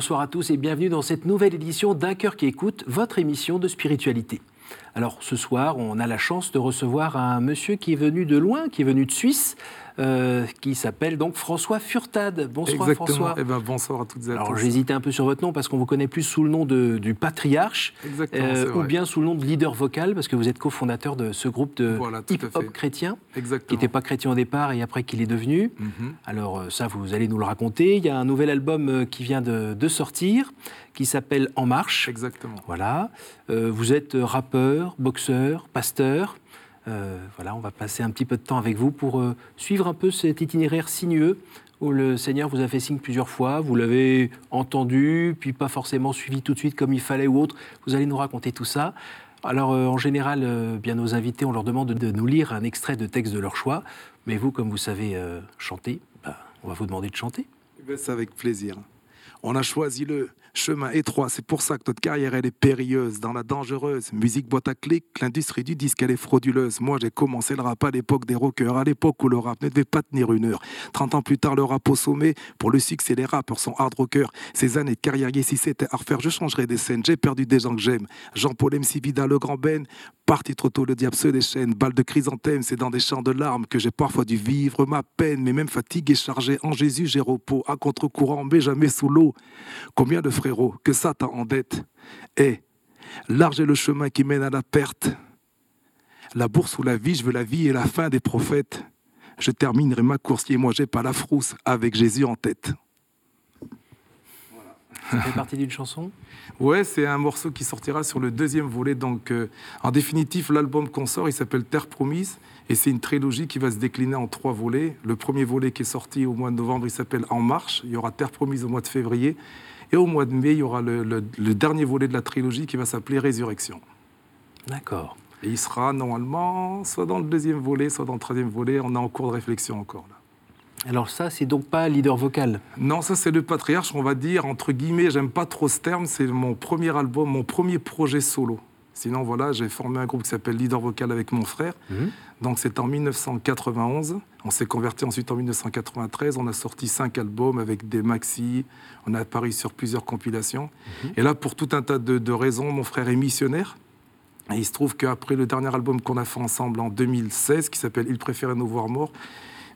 Bonsoir à tous et bienvenue dans cette nouvelle édition d'Un cœur qui écoute, votre émission de spiritualité. Alors ce soir, on a la chance de recevoir un monsieur qui est venu de loin, qui est venu de Suisse, euh, qui s'appelle donc François Furtad. Bonsoir François. Eh ben, bonsoir à toutes et à tous. Alors j'hésitais un peu sur votre nom parce qu'on vous connaît plus sous le nom de, du patriarche euh, ou bien sous le nom de leader vocal parce que vous êtes cofondateur de ce groupe de hip-hop chrétien qui n'était pas chrétien au départ et après qu'il est devenu. Mhm. Alors euh, ça, vous allez nous le raconter. Il y a un nouvel album qui vient de, de sortir qui s'appelle En Marche. Exactement. Voilà. vous êtes rappeur, boxeur, pasteur. Euh, voilà, on va passer un petit peu de temps avec vous pour euh, suivre un peu cet itinéraire sinueux où le Seigneur vous a fait signe plusieurs fois, vous l'avez entendu, puis pas forcément suivi tout de suite comme il fallait ou autre. Vous allez nous raconter tout ça. Alors, euh, en général, bien nos invités, on leur demande de, nous lire un extrait de texte de leur choix. Mais vous, comme vous savez chanter, bah, on va vous demander de chanter. Eh c'est avec plaisir. On a choisi le chemin étroit. C'est pour ça que notre carrière, elle est périlleuse, dans la dangereuse. Musique boîte à clics, l'industrie du disque, elle est frauduleuse. Moi, j'ai commencé le rap à l'époque des rockers, à l'époque où le rap ne devait pas tenir une heure. 30 ans plus tard, le rap au sommet. Pour le succès, les rappeurs sont hard rockers. Ces années de carrière, si c'était à refaire, je changerais des scènes. J'ai perdu des gens que j'aime. Jean-Paul MC Vida, le grand Ben. Parti trop tôt, le diable se déchaîne. Balle de chrysanthème, c'est dans des champs de larmes que j'ai parfois dû vivre ma peine. Mais même fatigué, chargé en Jésus, j'ai repos. À contre-courant, mais jamais sous l'eau. Combien de frérots que ça en dette. Et large est le chemin qui mène à la perte. La bourse ou la vie, je veux la vie et la fin des prophètes. Je terminerai ma course et moi j'ai pas la frousse avec Jésus en tête. Ça fait partie d'une chanson? Ouais, c'est un morceau qui sortira sur le deuxième volet. Donc, euh, en définitive, l'album qu'on sort, il s'appelle Terre Promise. Et c'est une trilogie qui va se décliner en trois volets. Le premier volet qui est sorti au mois de novembre, il s'appelle En Marche. Il y aura Terre Promise au mois de février. Et au mois de mai, il y aura le, dernier volet de la trilogie qui va s'appeler Résurrection. D'accord. Et il sera normalement soit dans le deuxième volet, soit dans le troisième volet. On est en cours de réflexion encore là. Alors ça, c'est donc pas leader vocal Non, ça c'est le patriarche, on va dire, entre guillemets, j'aime pas trop ce terme, c'est mon premier album, mon premier projet solo. Sinon, voilà, j'ai formé un groupe qui s'appelle Leader Vocal avec mon frère. Mhm. Donc c'est en 1991. On s'est converti ensuite en 1993. On a sorti cinq albums avec des maxi. On a apparu sur plusieurs compilations. Mhm. Et là, pour tout un tas de, raisons, mon frère est missionnaire. Et il se trouve qu'après le dernier album qu'on a fait ensemble en 2016, qui s'appelle Il préférait nous voir morts,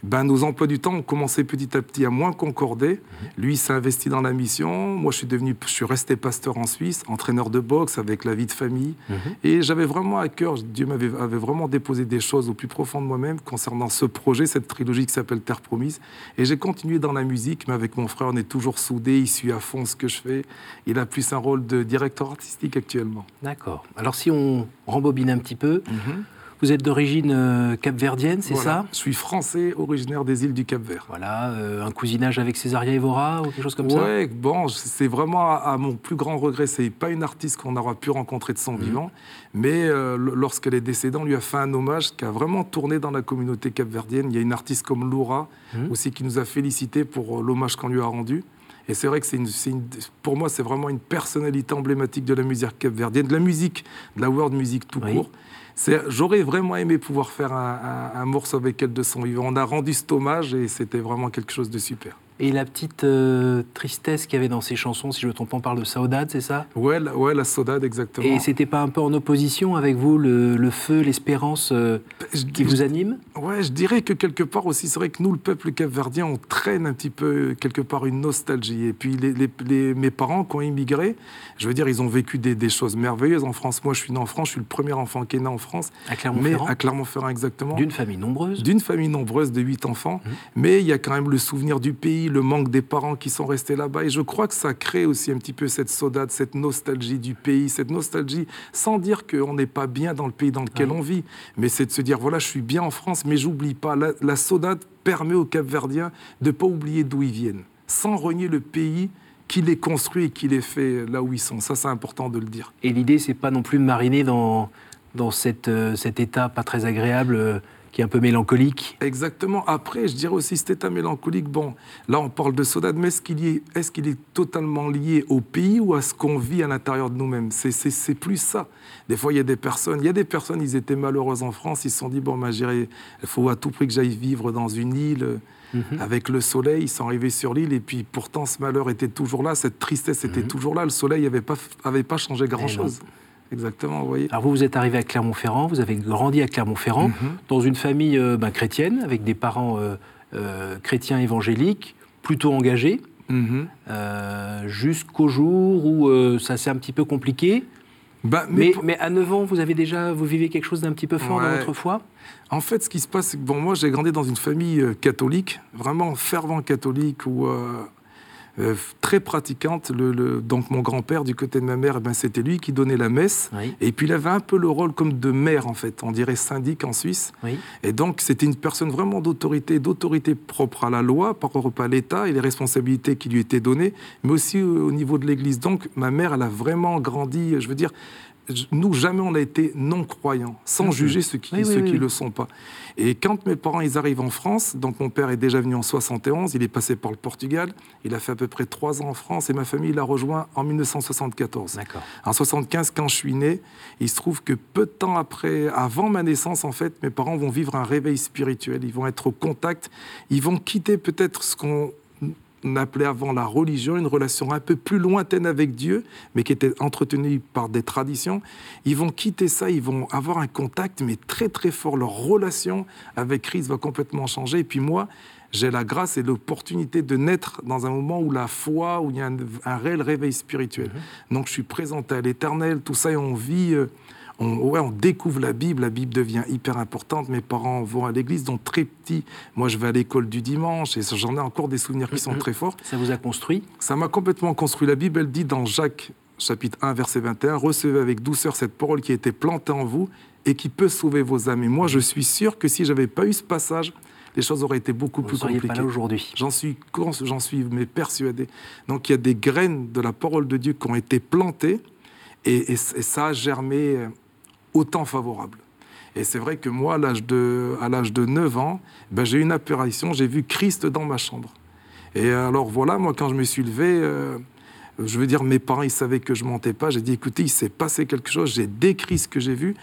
ben, nos emplois du temps ont commencé petit à petit à moins concorder. Lui s'est investi dans la mission. Moi, je suis devenu, je suis resté pasteur en Suisse, entraîneur de boxe avec la vie de famille. Mhm. Et j'avais vraiment à cœur, Dieu m'avait avait vraiment déposé des choses au plus profond de moi-même concernant ce projet, cette trilogie qui s'appelle Terre Promise. Et j'ai continué dans la musique, mais avec mon frère, on est toujours soudés. Il suit à fond ce que je fais. Il a plus un rôle de directeur artistique actuellement. D'accord. Alors, si on rembobine un petit peu, mhm. Vous êtes d'origine euh, capverdienne, c'est ça Je suis français, originaire des îles du Cap-Vert. Voilà, euh, un cousinage avec Césaria Evora ou quelque chose comme ça Oui, bon, c'est vraiment à, mon plus grand regret, c'est pas une artiste qu'on aura pu rencontrer de son mhm. vivant, mais euh, lorsqu'elle est décédée, on lui a fait un hommage qui a vraiment tourné dans la communauté capverdienne. Il y a une artiste comme Laura mhm. aussi qui nous a félicité pour l'hommage qu'on lui a rendu. Et c'est vrai que c'est une, pour moi, c'est vraiment une personnalité emblématique de la musique capverdienne, de la musique, de la world music tout court. J'aurais vraiment aimé pouvoir faire un, morceau avec elle de son vivant. On a rendu cet hommage et c'était vraiment quelque chose de super. Et la petite euh, tristesse qu'il y avait dans ces chansons, si je ne me trompe pas, on parle de saudade, c'est ça? Ouais la, ouais, la saudade, exactement. Et c'était pas un peu en opposition avec vous, le, feu, l'espérance euh, qui vous anime? Ouais, je dirais que quelque part aussi, c'est vrai que nous, le peuple capverdien, on traîne un petit peu, quelque part, une nostalgie. Et puis les, mes parents qui ont immigré, je veux dire, ils ont vécu des, choses merveilleuses en France. Moi, je suis né en France, je suis le premier enfant qui est né en France. À Clermont-Ferrand À Clermont-Ferrand, exactement. D'une famille nombreuse D'une famille nombreuse de huit enfants. Mmh. Mais il y a quand même le souvenir du pays le manque des parents qui sont restés là-bas. Et je crois que ça crée aussi un petit peu cette saudade, cette nostalgie du pays, cette nostalgie, sans dire qu'on n'est pas bien dans le pays dans lequel on vit, mais c'est de se dire, voilà, je suis bien en France, mais j'oublie pas. La, la saudade permet aux Capverdiens de ne pas oublier d'où ils viennent, sans renier le pays qui les construit et qui les fait là où ils sont. Ça, c'est important de le dire. Et l'idée, c'est pas non plus de mariner dans, dans cette, euh, cet état pas très agréable euh, qui est un peu mélancolique. Exactement. Après, je dirais aussi cet état mélancolique, bon, là on parle de Sodade, mais est-ce qu'il est, est, qu'il est, totalement lié au pays ou à ce qu'on vit à l'intérieur de nous-mêmes? C'est, plus ça. Des fois, il y a des personnes, il y a des personnes, ils étaient malheureuses en France, ils se sont dit, bon, bah, il faut à tout prix que j'aille vivre dans une île Mhm. Avec le soleil, ils sont arrivés sur l'île et puis pourtant ce malheur était toujours là, cette tristesse était mhm. toujours là. Le soleil n'avait pas, avait pas changé grand-chose. Exactement, vous voyez. Alors vous, vous êtes arrivé à Clermont-Ferrand, vous avez grandi à Clermont-Ferrand, mhm. dans une famille euh, ben, chrétienne, avec des parents euh, euh, chrétiens évangéliques, plutôt engagés, jusqu'au jour où ça s'est un petit peu compliqué. Bah, mais, mais, à 9 ans, vous avez déjà, vous vivez quelque chose d'un petit peu fort dans votre foi? En fait, ce qui se passe, c'est que bon, moi, j'ai grandi dans une famille catholique, vraiment fervent catholique, où euh, euh, très pratiquante. Le, donc mon grand-père, du côté de ma mère, eh ben, c'était lui qui donnait la messe. Et puis il avait un peu le rôle comme de maire, en fait. On dirait syndic en Suisse. Et donc c'était une personne vraiment d'autorité, d'autorité propre à la loi, par rapport à l'État et les responsabilités qui lui étaient données, mais aussi au niveau de l'Église. Donc ma mère, elle a vraiment grandi, je veux dire, nous, jamais on a été non-croyants, sans juger ceux qui ne le sont pas. Et quand mes parents ils arrivent en France, donc mon père est déjà venu en 71, il est passé par le Portugal, il a fait à peu près trois ans en France, et ma famille l'a rejoint en 1974. En 75, quand je suis né, il se trouve que peu de temps après, avant ma naissance, en fait, mes parents vont vivre un réveil spirituel, ils vont être au contact, ils vont quitter peut-être ce qu'on on appelait avant la religion, une relation un peu plus lointaine avec Dieu, mais qui était entretenue par des traditions. Ils vont quitter ça, ils vont avoir un contact, mais très très fort. Leur relation avec Christ va complètement changer. Et puis moi, j'ai la grâce et l'opportunité de naître dans un moment où la foi, où il y a un, réel réveil spirituel. Mm-hmm. Donc je suis présenté à l'éternel, tout ça, et on vit... Euh, on, ouais, on découvre la Bible, la Bible devient hyper importante. Mes parents vont à l'église, donc très petit. Moi, je vais à l'école du dimanche et j'en ai encore des souvenirs qui sont mm-hmm. très forts. Ça vous a construit? Ça m'a complètement construit. La Bible, elle dit dans Jacques chapitre 1, verset 21, Recevez avec douceur cette parole qui a été plantée en vous et qui peut sauver vos âmes. Et moi, je suis sûr que si j'avais pas eu ce passage, les choses auraient été beaucoup plus compliquées. Pas là aujourd'hui. J'en suis, j'en suis mais persuadé. Donc il y a des graines de la parole de Dieu qui ont été plantées et, et ça a germé euh, autant favorable. Et c'est vrai que moi, à l'âge de, à l'âge de 9 ans, ben, j'ai eu une apparition, j'ai vu Christ dans ma chambre. Et alors voilà, moi, quand je me suis levé, euh, je veux dire, mes parents, ils savaient que je mentais pas. J'ai dit, écoutez, il s'est passé quelque chose, j'ai décrit ce que j'ai vu.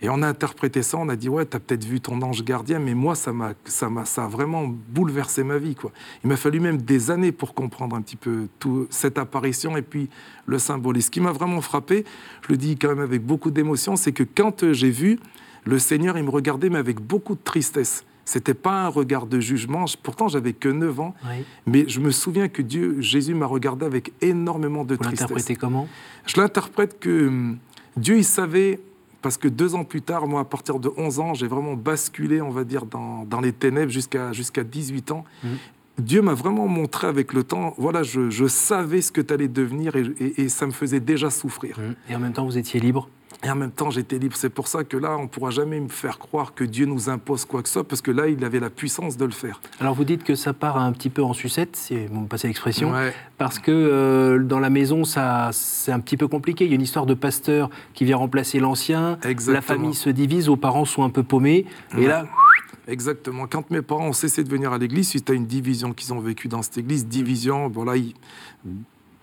Et on a interprété ça, on a dit, ouais, tu as peut-être vu ton ange gardien, mais moi, ça, m'a, ça, m'a, ça a vraiment bouleversé ma vie. Quoi. Il m'a fallu même des années pour comprendre un petit peu tout, cette apparition et puis le symbole. Et ce qui m'a vraiment frappé, je le dis quand même avec beaucoup d'émotion, c'est que quand euh, j'ai vu, le Seigneur, il me regardait, mais avec beaucoup de tristesse. C'était pas un regard de jugement. Pourtant, j'avais que 9 ans. Mais je me souviens que Dieu, Jésus m'a regardé avec énormément de Vous tristesse. Vous l'interprétez comment? Je l'interprète que hum, Dieu, il savait parce que deux ans plus tard, moi, à partir de 11 ans, j'ai vraiment basculé, on va dire, dans, les ténèbres jusqu'à jusqu'à 18 ans. Mhm. Dieu m'a vraiment montré avec le temps, voilà, je, savais ce que tu allais devenir et, ça me faisait déjà souffrir. Mhm. Et en même temps, vous étiez libre? Et en même temps, j'étais libre. C'est pour ça que là, on ne pourra jamais me faire croire que Dieu nous impose quoi que ce soit, parce que là, il avait la puissance de le faire. Alors, vous dites que ça part un petit peu en sucette, si vous me passez l'expression, parce que euh, dans la maison, ça, c'est un petit peu compliqué. Il y a une histoire de pasteur qui vient remplacer l'ancien. La famille se divise, vos parents sont un peu paumés. Et là. Exactement. Quand mes parents ont cessé de venir à l'église, suite à une division qu'ils ont vécue dans cette église, division, bon là, ils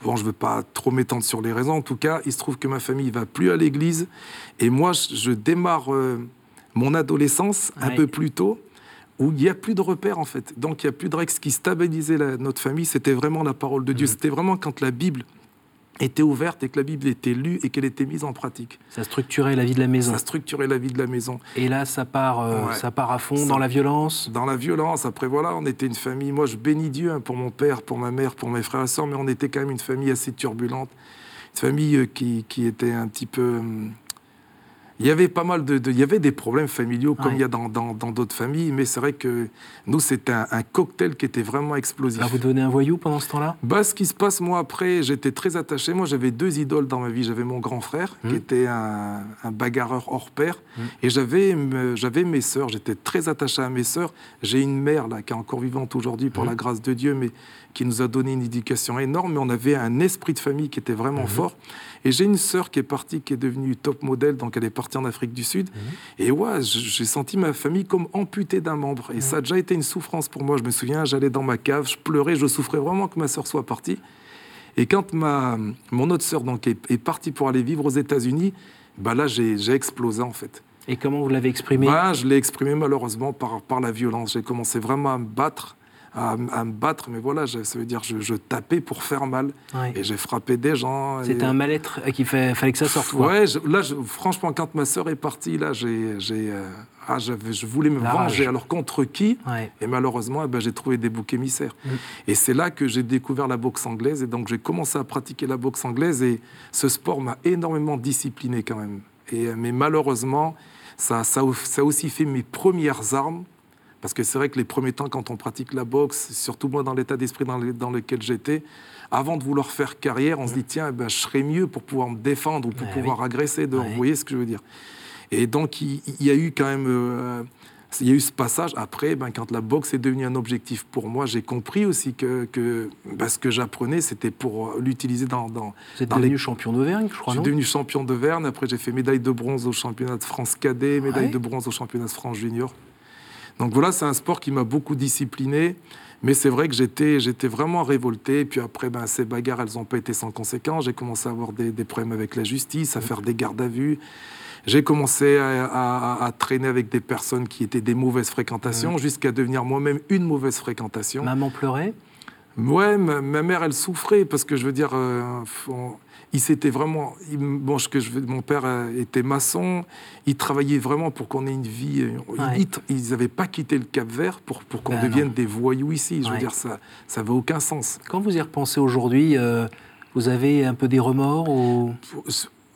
Bon, je ne veux pas trop m'étendre sur les raisons. En tout cas, il se trouve que ma famille va plus à l'église. Et moi, je démarre euh, mon adolescence un peu plus tôt, où il n'y a plus de repères, en fait. Donc, il n'y a plus de règles. Ce qui stabilisait notre famille, c'était vraiment la parole de Dieu. Mmh. C'était vraiment quand la Bible était ouverte et que la Bible était lue et qu'elle était mise en pratique. Ça structurait la vie de la maison. Ça structurait la vie de la maison. Et là, ça part, euh, ça part à fond dans la violence Dans la violence. Après, voilà, on était une famille. Moi, je bénis Dieu hein, pour mon père, pour ma mère, pour mes frères et sœurs, mais on était quand même une famille assez turbulente. Une famille euh, qui, qui était un petit peu. Hum, il y avait pas mal de, il y avait des problèmes familiaux comme il y a dans d'autres familles, mais c'est vrai que nous c'était un, cocktail qui était vraiment explosif. vous devenez un voyou pendant ce temps-là? Bah ce qui se passe moi après, j'étais très attaché. Moi j'avais deux idoles dans ma vie. J'avais mon grand frère qui hum. était un, bagarreur hors pair, hum. et j'avais j'avais mes sœurs. J'étais très attaché à mes sœurs. J'ai une mère là qui est encore vivante aujourd'hui pour hum. la grâce de Dieu, mais qui nous a donné une éducation énorme. Mais on avait un esprit de famille qui était vraiment fort. Et j'ai une sœur qui est partie, qui est devenue top modèle, donc elle est partie en Afrique du Sud. Mhm. Et ouais, j'ai senti ma famille comme amputée d'un membre. Et ça a déjà été une souffrance pour moi. Je me souviens, j'allais dans ma cave, je pleurais, je souffrais vraiment que ma sœur soit partie. Et quand ma, mon autre sœur donc, est, partie pour aller vivre aux États-Unis, bah là, j'ai explosé en fait. Et comment vous l'avez exprimé? Bah, Je l'ai exprimé malheureusement par, par la violence. J'ai commencé vraiment à me battre à, me battre, mais voilà, ça veut dire je, je tapais pour faire mal. Et j'ai frappé des gens. C'était un mal-être qui fait, fallait que ça sorte. Ouais, là, franchement, quand ma sœur est partie, là, j'ai, euh, ah, je voulais me venger. Alors contre qui? Et malheureusement, eh ben, j'ai trouvé des boucs émissaires. Mm. Et c'est là que j'ai découvert la boxe anglaise. Et donc j'ai commencé à pratiquer la boxe anglaise. Et ce sport m'a énormément discipliné quand même. Et, euh, mais malheureusement, ça, ça, ça a aussi fait mes premières armes parce que c'est vrai que les premiers temps, quand on pratique la boxe, surtout moi dans l'état d'esprit dans, lequel j'étais, avant de vouloir faire carrière, on se dit tiens, ben, je serais mieux pour pouvoir me défendre ou pour pouvoir agresser. De, Vous voyez ce que je veux dire? Et donc il, y a eu quand même. Euh, il y a eu ce passage. Après, ben, quand la boxe est devenue un objectif pour moi, j'ai compris aussi que, que ben, ce que j'apprenais, c'était pour l'utiliser dans, dans. Vous êtes devenu champion d'Auvergne, je crois. Je suis devenu champion d'Auvergne. Après, j'ai fait médaille de bronze au championnat de France cadet, médaille de bronze au championnat de France junior. Donc voilà, c'est un sport qui m'a beaucoup discipliné. Mais c'est vrai que j'étais, j'étais vraiment révolté. Et puis après, ben, ces bagarres, elles n'ont pas été sans conséquences. J'ai commencé à avoir des, problèmes avec la justice, à faire des gardes à vue. J'ai commencé à, traîner avec des personnes qui étaient des mauvaises fréquentations, mmh. jusqu'à devenir moi-même une mauvaise fréquentation. Maman pleurait? Ouais, ma, mère, elle souffrait parce que je veux dire, euh, il s'était vraiment. bon, que je, mon père euh, était maçon, il travaillait vraiment pour qu'on ait une vie. Euh, ils n'avaient pas quitté le Cap Vert pour, pour qu'on ben devienne des voyous ici. Je veux dire, ça n'avait aucun sens. Quand vous y repensez aujourd'hui, euh, vous avez un peu des remords ou?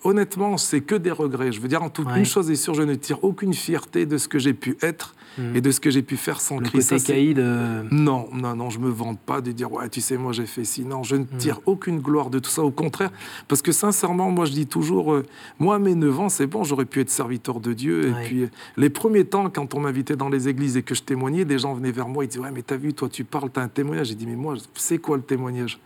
Honnêtement, c'est que des regrets. Je veux dire, en toute une chose est sûre, je ne tire aucune fierté de ce que j'ai pu être hmm. et de ce que j'ai pu faire sans le Côté caïd, euh, Non, non, non, je me vante pas de dire ouais, tu sais, moi j'ai fait ci. Non, je ne hmm. tire aucune gloire de tout ça. Au contraire, parce que sincèrement, moi je dis toujours, euh, moi à mes 9 ans, c'est bon, j'aurais pu être serviteur de Dieu. Et puis les premiers temps, quand on m'invitait dans les églises et que je témoignais, des gens venaient vers moi, ils disaient ouais, mais t'as vu, toi tu parles, t'as un témoignage. J'ai dit mais moi, c'est quoi le témoignage?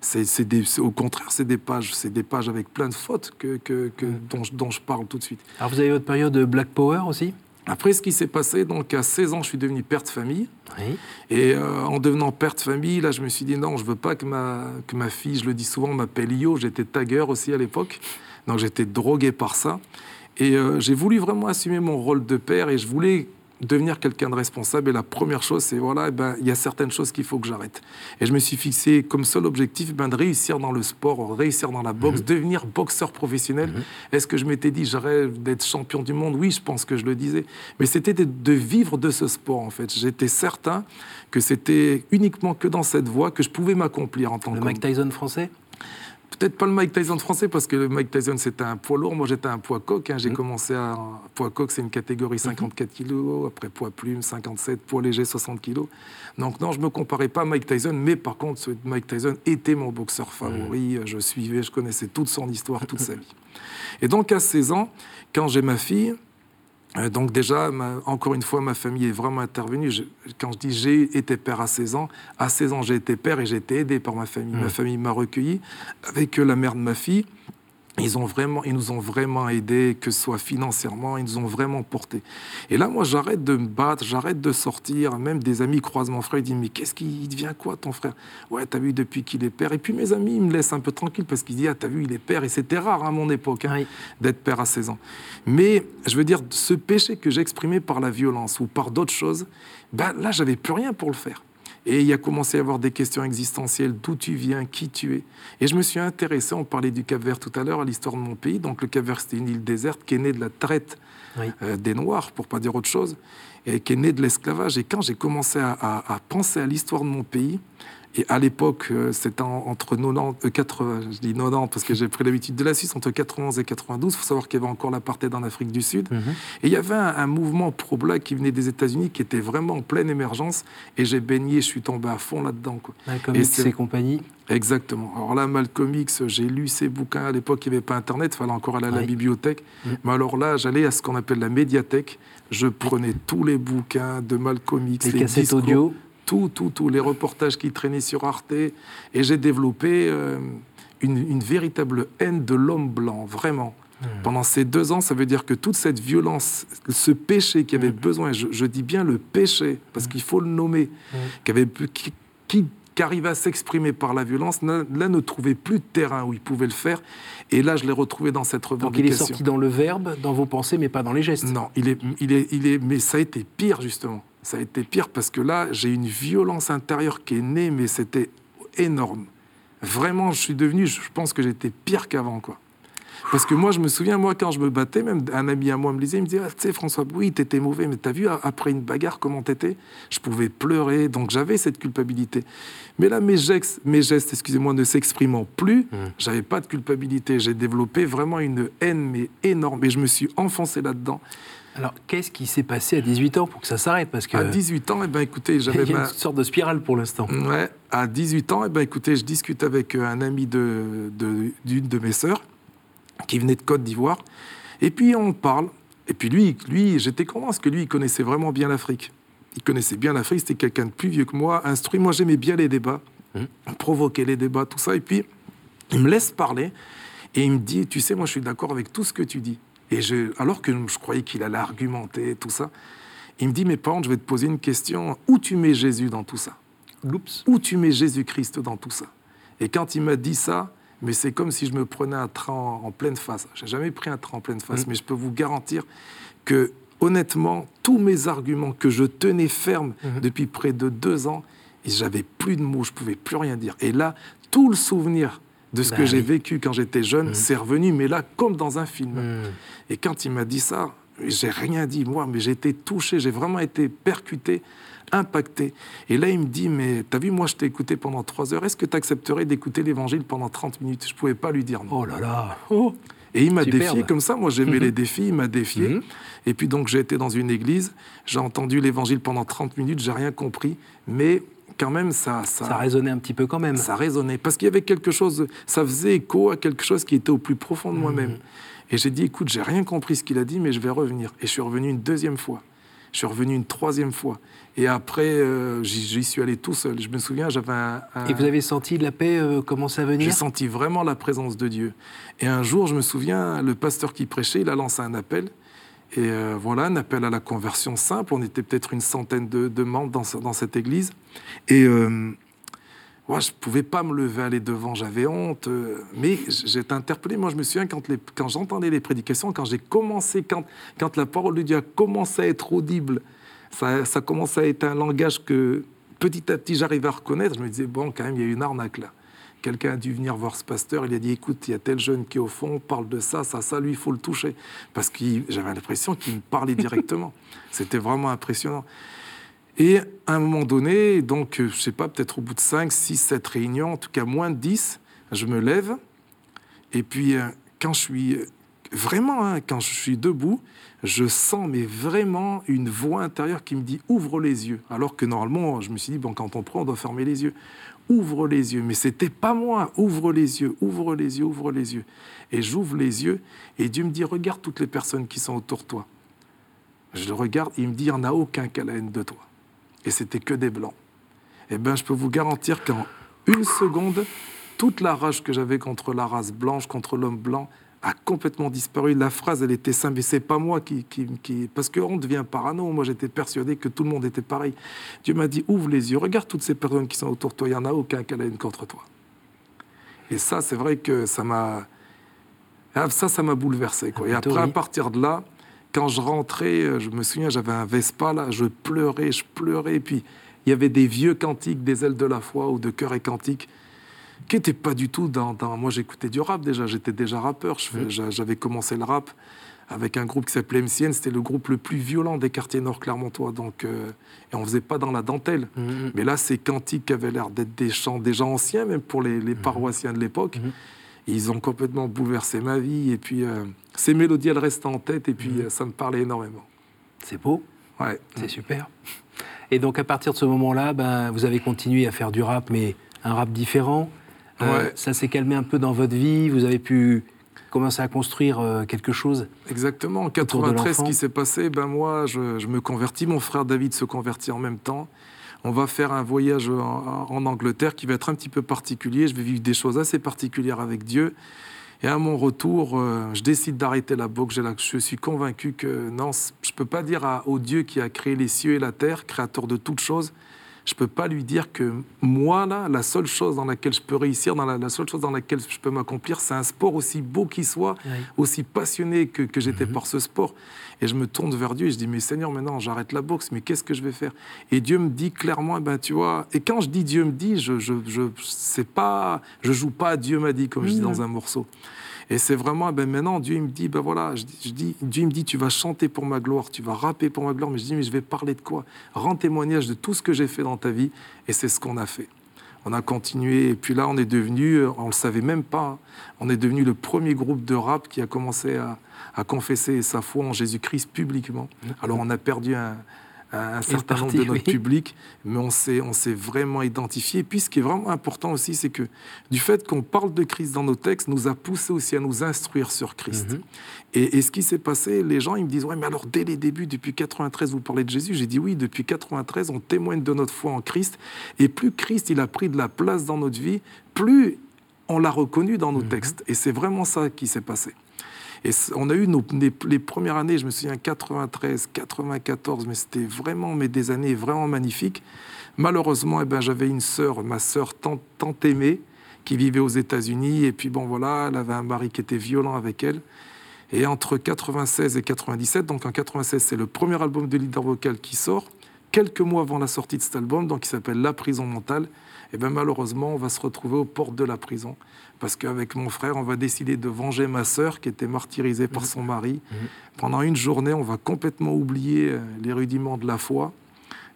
C'est au contraire, c'est des pages, c'est des pages avec plein de fautes que, que, mm. dont, je parle tout de suite. Alors vous avez votre période de Black Power aussi? Après, ce qui s'est passé, donc à 16 ans, je suis devenu père de famille. Et euh, en devenant père de famille, là, je me suis dit non, je veux pas que ma, que ma fille, je le dis souvent, m'appelle Io. J'étais tagueur aussi à l'époque. Donc j'étais drogué par ça. Et euh, j'ai voulu vraiment assumer mon rôle de père et je voulais devenir quelqu'un de responsable. Et la première chose, c'est voilà, eh ben, il y a certaines choses qu'il faut que j'arrête. Et je me suis fixé comme seul objectif ben, de réussir dans le sport, réussir dans la boxe, mhm. devenir boxeur professionnel. Mhm. Est-ce que je m'étais dit, j'aurais d'être champion du monde? Oui, je pense que je le disais. Mais c'était de, vivre de ce sport, en fait. J'étais certain que c'était uniquement que dans cette voie que je pouvais m'accomplir en tant que. Le Mike Tyson français? Peut-être pas le Mike Tyson français, parce que le Mike Tyson, c'était un poids lourd. Moi, j'étais un poids coq. Hein. J'ai mmh. commencé à. Poids coq, c'est une catégorie 54 kg. Après, poids plume, 57. Poids léger, 60 kg. Donc, non, je ne me comparais pas à Mike Tyson. Mais par contre, Mike Tyson était mon boxeur favori. Mmh. Je suivais, je connaissais toute son histoire, toute sa vie. Et donc, à 16 ans, quand j'ai ma fille, donc déjà, encore une fois, ma famille est vraiment intervenue. quand je dis j'ai été père à 16 ans, à 16 ans j'ai été père et j'ai été aidé par ma famille. Ma mmh. famille m'a recueilli avec la mère de ma fille. Ils, ont vraiment, ils nous ont vraiment aidés, que ce soit financièrement, ils nous ont vraiment portés. Et là, moi, j'arrête de me battre, j'arrête de sortir. Même des amis croisent mon frère, ils disent Mais qu'est-ce qu'il devient quoi, ton frère? Ouais, t'as vu depuis qu'il est père. Et puis mes amis, ils me laissent un peu tranquille parce qu'ils disent Ah, t'as vu, il est père. Et c'était rare à mon époque hein, d'être père à 16 ans. Mais je veux dire, ce péché que j'exprimais par la violence ou par d'autres choses, ben, là, j'avais plus rien pour le faire. Et il a commencé à y avoir des questions existentielles, d'où tu viens, qui tu es. Et je me suis intéressé, on parlait du Cap-Vert tout à l'heure, à l'histoire de mon pays. Donc le Cap-Vert, c'était une île déserte qui est née de la traite euh, des Noirs, pour pas dire autre chose, et qui est née de l'esclavage. Et quand j'ai commencé à penser à l'histoire de mon pays, et à l'époque, euh, c'était entre 90, 80, euh, je dis 90 parce que j'ai pris l'habitude de la Suisse, entre 91 et 92. Il faut savoir qu'il y avait encore l'apartheid en Afrique du Sud. Mhm. Et il y avait un, mouvement pro-black qui venait des États-Unis qui était vraiment en pleine émergence. Et j'ai baigné, je suis tombé à fond là-dedans. Malcolm X et compagnie Exactement. Alors là, Malcolm X, j'ai lu ses bouquins. À l'époque, il n'y avait pas Internet, il fallait encore aller à la bibliothèque. Mhm. Mais alors là, j'allais à ce qu'on appelle la médiathèque. Je prenais tous les bouquins de Malcolm X, les, les cassettes audio tout, tout, tout, les reportages qui traînaient sur Arte. Et j'ai développé euh, une, véritable haine de l'homme blanc, vraiment. Hmm. Pendant ces deux ans, ça veut dire que toute cette violence, ce péché qui avait hmm. besoin, je, dis bien le péché, parce hmm. qu'il faut le nommer, qui, avait, qui, qui, arrivait à s'exprimer par la violence, là, ne trouvait plus de terrain où il pouvait le faire. Et là, je l'ai retrouvé dans cette revendication. Donc il est sorti dans le verbe, dans vos pensées, mais pas dans les gestes. Non, il est, il est, il est, mais ça a été pire, justement Ça a été pire parce que là, j'ai une violence intérieure qui est née, mais c'était énorme. Vraiment, je suis devenu, je pense que j'étais pire qu'avant, quoi. Parce que moi, je me souviens, moi, quand je me battais, même un ami à moi me disait, il me disait, ah, tu sais, François, oui, t'étais mauvais, mais t'as vu, après une bagarre, comment t'étais? Je pouvais pleurer, donc j'avais cette culpabilité. Mais là, mes gestes, mes gestes excusez-moi, ne s'exprimant plus, mmh. j'avais pas de culpabilité. J'ai développé vraiment une haine, mais énorme, et je me suis enfoncé là-dedans. Alors, qu'est-ce qui s'est passé à 18 ans pour que ça s'arrête? Parce que À 18 ans, eh ben, écoutez, j'avais... Il y a une sorte de spirale pour l'instant. Ouais, à 18 ans, eh ben, écoutez, je discute avec euh, un ami d'une de, d'une de mes sœurs, qui venait de Côte d'Ivoire. Et puis on parle. Et puis lui, lui j'étais convaincu que lui, il connaissait vraiment bien l'Afrique. Il connaissait bien l'Afrique, c'était quelqu'un de plus vieux que moi, instruit. Moi, j'aimais bien les débats, mmh. provoquer les débats, tout ça. Et puis, il me laisse parler et il me dit, tu sais, moi, je suis d'accord avec tout ce que tu dis. Et je, alors que je croyais qu'il allait argumenter, tout ça, il me dit, mais par je vais te poser une question. Où tu mets Jésus dans tout ça? Oups. Où tu mets Jésus-Christ dans tout ça? Et quand il m'a dit ça, mais c'est comme si je me prenais un train en, pleine face. J'ai jamais pris un train en pleine face, mm. mais je peux vous garantir que, honnêtement, tous mes arguments que je tenais fermes mm-hmm. depuis près de deux ans, j'avais plus de mots, je pouvais plus rien dire. Et là, tout le souvenir de ce que bah j'ai vécu quand j'étais jeune, mm. c'est revenu, mais là, comme dans un film. Mm. Et quand il m'a dit ça, j'ai rien dit, moi, mais j'ai été touché, j'ai vraiment été percuté impacté. Et là, il me dit, mais t'as vu, moi, je t'ai écouté pendant trois heures, est-ce que tu accepterais d'écouter l'évangile pendant 30 minutes? Je pouvais pas lui dire non. Oh là là oh. Et il m'a défié comme ça. Moi, j'aimais les défis, il m'a défié. Mhm. Et puis, donc, j'ai été dans une église, j'ai entendu l'évangile pendant 30 minutes, j'ai rien compris, mais quand même, ça, ça... Ça résonnait un petit peu quand même. Ça résonnait, parce qu'il y avait quelque chose, ça faisait écho à quelque chose qui était au plus profond de moi-même. Mhm. Et j'ai dit, écoute, j'ai rien compris ce qu'il a dit, mais je vais revenir. Et je suis revenu une deuxième fois. Je suis revenu une troisième fois. Et après, euh, j'y suis allé tout seul. Je me souviens, j'avais un, Et vous avez senti la paix euh, commencer à venir? J'ai senti vraiment la présence de Dieu. Et un jour, je me souviens, le pasteur qui prêchait, il a lancé un appel. Et euh, voilà, un appel à la conversion simple. On était peut-être une centaine de, membres dans, cette église. Et moi, je ne pouvais pas me lever, aller devant, j'avais honte. mais j'étais interpellé. Moi, je me souviens, quand, j'entendais les prédications, quand j'ai commencé, quand, quand la parole de Dieu a commencé à être audible, ça, ça commençait à être un langage que petit à petit j'arrivais à reconnaître. Je me disais, bon, quand même, il y a une arnaque là. Quelqu'un a dû venir voir ce pasteur, il a dit, écoute, il y a tel jeune qui est au fond, parle de ça, ça, ça, lui, il faut le toucher. Parce que j'avais l'impression qu'il me parlait directement. C'était vraiment impressionnant. Et à un moment donné, donc, je sais pas, peut-être au bout de 5, 6, 7 réunions, en tout cas moins de 10, je me lève. Et puis, euh, quand je suis vraiment, hein, quand je suis debout, je sens mais vraiment une voix intérieure qui me dit ouvre les yeux. Alors que normalement, je me suis dit, bon, quand on prend, on doit fermer les yeux. Ouvre les yeux. Mais c'était pas moi. Ouvre les yeux, ouvre les yeux, ouvre les yeux. Et j'ouvre les yeux et Dieu me dit, regarde toutes les personnes qui sont autour de toi. Je le regarde, il me dit, il n'y en a aucun qui a la haine de toi. Et c'était que des blancs. Eh bien, je peux vous garantir qu'en une seconde, toute la rage que j'avais contre la race blanche, contre l'homme blanc, a complètement disparu. La phrase, elle était simple, et c'est pas moi qui, qui, parce qu'on devient parano. Moi, j'étais persuadé que tout le monde était pareil. Dieu m'a dit ouvre les yeux, regarde toutes ces personnes qui sont autour de toi. Il y en a aucun qui a la haine contre toi. Et ça, c'est vrai que ça m'a, ah, ça, ça m'a bouleversé. Quoi. Et après, à partir de là, quand je rentrais, euh, je me souviens, j'avais un Vespa là, je pleurais, je pleurais. Et puis, il y avait des vieux cantiques des ailes de la foi ou de cœur et cantiques qui n'était pas du tout dans... Moi, j'écoutais du rap déjà, j'étais déjà rappeur. J'avais commencé le rap avec un groupe qui s'appelait MCN, c'était le groupe le plus violent des quartiers nord clermontois. Donc, euh, et on faisait pas dans la dentelle. Mmh, mmh. Mais là, ces cantiques avaient l'air d'être des chants déjà anciens, même pour les, mmh. paroissiens de l'époque. Ils ont complètement bouleversé ma vie. Et puis, euh, ces mélodies, elles restent en tête. Et puis, euh, ça me parlait énormément. C'est beau. Ouais. C'est super. Et donc, à partir de ce moment-là, ben, vous avez continué à faire du rap, mais un rap différent. Ça s'est calmé un peu dans votre vie, vous avez pu commencer à construire euh, quelque chose Exactement. En 93, ce qui s'est passé, ben moi, je, me convertis, mon frère David se convertit en même temps. On va faire un voyage en, Angleterre qui va être un petit peu particulier. Je vais vivre des choses assez particulières avec Dieu. Et à mon retour, euh, je décide d'arrêter la boxe. Je suis convaincu que non, je ne peux pas dire au Dieu qui a créé les cieux et la terre, créateur de toutes choses, je peux pas lui dire que moi, là, la seule chose dans laquelle je peux réussir, dans la, seule chose dans laquelle je peux m'accomplir, c'est un sport aussi beau qu'il soit, aussi passionné que, que j'étais mhm. par ce sport. Et je me tourne vers Dieu et je dis, mais Seigneur, maintenant, j'arrête la boxe, mais qu'est-ce que je vais faire? Et Dieu me dit clairement, eh ben, tu vois, et quand je dis Dieu me dit, je, je, je pas, je joue pas Dieu m'a dit, comme je dis dans un morceau. Et c'est vraiment, ben maintenant, Dieu il me dit, ben voilà, je, dis, Dieu me dit, tu vas chanter pour ma gloire, tu vas rapper pour ma gloire, mais je dis, mais je vais parler de quoi? Rends témoignage de tout ce que j'ai fait dans ta vie, et c'est ce qu'on a fait. On a continué, et puis là, on est devenu, on le savait même pas, hein, on est devenu le premier groupe de rap qui a commencé à, à confesser sa foi en Jésus-Christ publiquement. Alors on a perdu un, un certain nombre de notre public, mais on s'est, on s'est vraiment identifié. Et puis ce qui est vraiment important aussi, c'est que du fait qu'on parle de Christ dans nos textes, nous a poussé aussi à nous instruire sur Christ. Mhm. et, ce qui s'est passé, les gens, ils me disent, ouais, mais alors dès les débuts, depuis 93, vous parlez de Jésus. J'ai dit, oui, depuis 93, on témoigne de notre foi en Christ. Et plus Christ, il a pris de la place dans notre vie, plus on l'a reconnu dans nos mhm. textes. Et c'est vraiment ça qui s'est passé. Et on a eu les, premières années, je me souviens 93, 94, mais c'était vraiment mais des années vraiment magnifiques. Malheureusement, eh ben, j'avais une sœur, ma sœur tant, tant aimée, qui vivait aux États-Unis. Et puis bon, voilà, elle avait un mari qui était violent avec elle. Et entre 96 et 97, donc en 96, c'est le premier album de leader vocal qui sort, quelques mois avant la sortie de cet album, donc qui s'appelle La prison mentale. Et bien malheureusement, on va se retrouver aux portes de la prison parce qu'avec mon frère, on va décider de venger ma sœur qui était martyrisée par son mari. Mhm. Pendant une journée, on va complètement oublier euh, les rudiments de la foi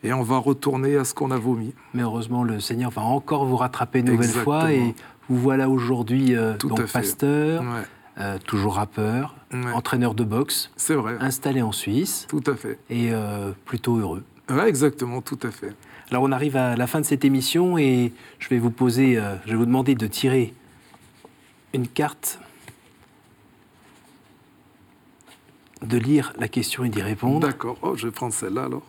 et on va retourner à ce qu'on a vomi. Mais heureusement, le Seigneur va encore vous rattraper une nouvelle fois et vous voilà aujourd'hui euh, pasteur, euh, toujours rappeur, entraîneur de boxe. C'est vrai. Installé en Suisse. Tout à fait. Et plutôt heureux. Ouais, exactement, tout à fait. Alors on arrive à la fin de cette émission et je vais vous poser, je vais vous demander de tirer une carte, de lire la question et d'y répondre. D'accord, oh, je vais prendre celle-là alors.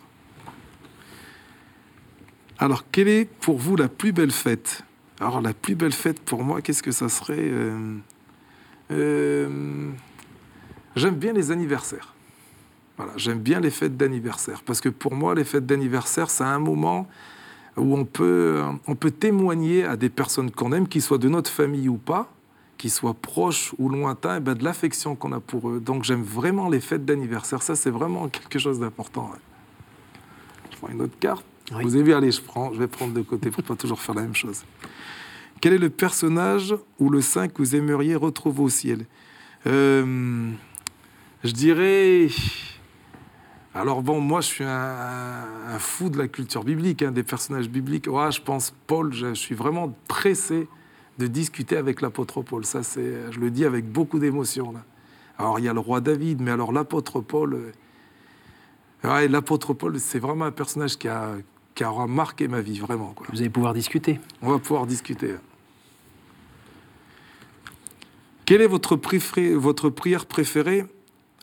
Alors, quelle est pour vous la plus belle fête? Alors, la plus belle fête pour moi, qu'est-ce que ça serait? Euh, euh, J'aime bien les anniversaires. Voilà, j'aime bien les fêtes d'anniversaire. Parce que pour moi, les fêtes d'anniversaire, c'est un moment où on peut, on peut témoigner à des personnes qu'on aime, qu'ils soient de notre famille ou pas, qu'ils soient proches ou lointains, eh ben, de l'affection qu'on a pour eux. Donc j'aime vraiment les fêtes d'anniversaire. Ça, c'est vraiment quelque chose d'important. Je prends une autre carte. Vous avez vu, allez, je, prends, je vais prendre de côté pour pas toujours faire la même chose. Quel est le personnage ou le saint que vous aimeriez retrouver au ciel? Euh, Je dirais... Alors bon, moi je suis un, fou de la culture biblique, hein, des personnages bibliques. Je pense Paul, je, suis vraiment pressé de discuter avec l'apôtre Paul. Ça, c'est, je le dis avec beaucoup d'émotion. Alors, il y a le roi David, mais alors l'apôtre Paul, euh, l'apôtre Paul, c'est vraiment un personnage qui a, qui a marqué ma vie, vraiment. Quoi. Vous allez pouvoir discuter. On va pouvoir discuter. Quelle est votre, votre prière préférée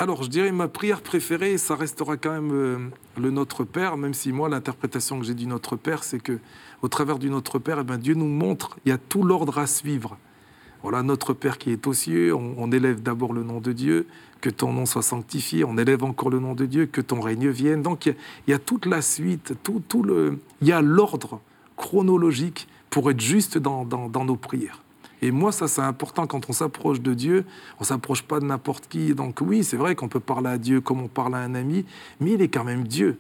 alors, je dirais ma prière préférée, ça restera quand même euh, le Notre Père, même si moi, l'interprétation que j'ai du Notre Père, c'est que au travers du Notre Père, eh ben, Dieu nous montre, il y a tout l'ordre à suivre. Voilà, Notre Père qui est aux cieux, on, élève d'abord le nom de Dieu, que ton nom soit sanctifié, on élève encore le nom de Dieu, que ton règne vienne. Donc, il y a, toute la suite, tout, tout le, il y a l'ordre chronologique pour être juste dans nos prières. Et moi, ça, c'est important quand on s'approche de Dieu. On s'approche pas de n'importe qui. Donc oui, c'est vrai qu'on peut parler à Dieu comme on parle à un ami, mais il est quand même Dieu.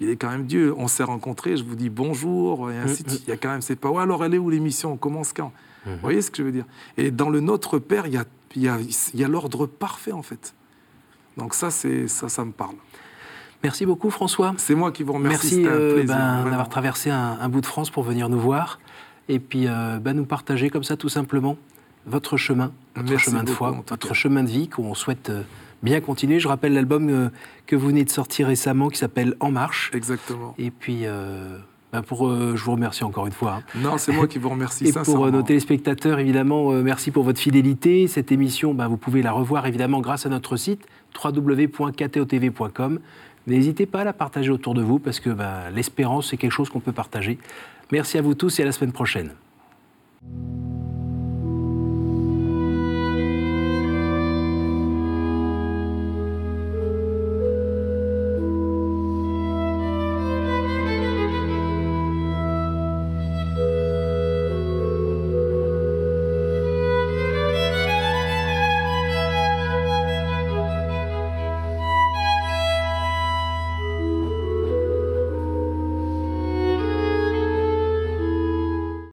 Il est quand même Dieu. On s'est rencontrés, je vous dis bonjour, et ainsi de suite. Il y a quand même, c'est pas, ouais, alors elle est où l'émission? On commence quand? Vous mhm. voyez ce que je veux dire? Et dans le Notre Père, il y a, il y a, il y a l'ordre parfait, en fait. Donc ça, ça, ça me parle. Merci beaucoup, François. C'est moi qui vous remercie. Merci euh, ben, d'avoir traversé un, un, bout de France pour venir nous voir et puis euh, bah, nous partager comme ça tout simplement votre chemin, votre chemin de foi, votre chemin de vie qu'on souhaite euh, bien continuer. Je rappelle l'album euh, que vous venez de sortir récemment qui s'appelle En Marche. Exactement. Et puis, bah, pour, je vous remercie encore une fois. Hein. Non, c'est moi qui vous remercie. Et pour nos téléspectateurs, évidemment, merci pour votre fidélité. Cette émission, bah, vous pouvez la revoir évidemment grâce à notre site www.ktotv.com. N'hésitez pas à la partager autour de vous parce que l'espérance, c'est quelque chose qu'on peut partager. Merci à vous tous et à la semaine prochaine.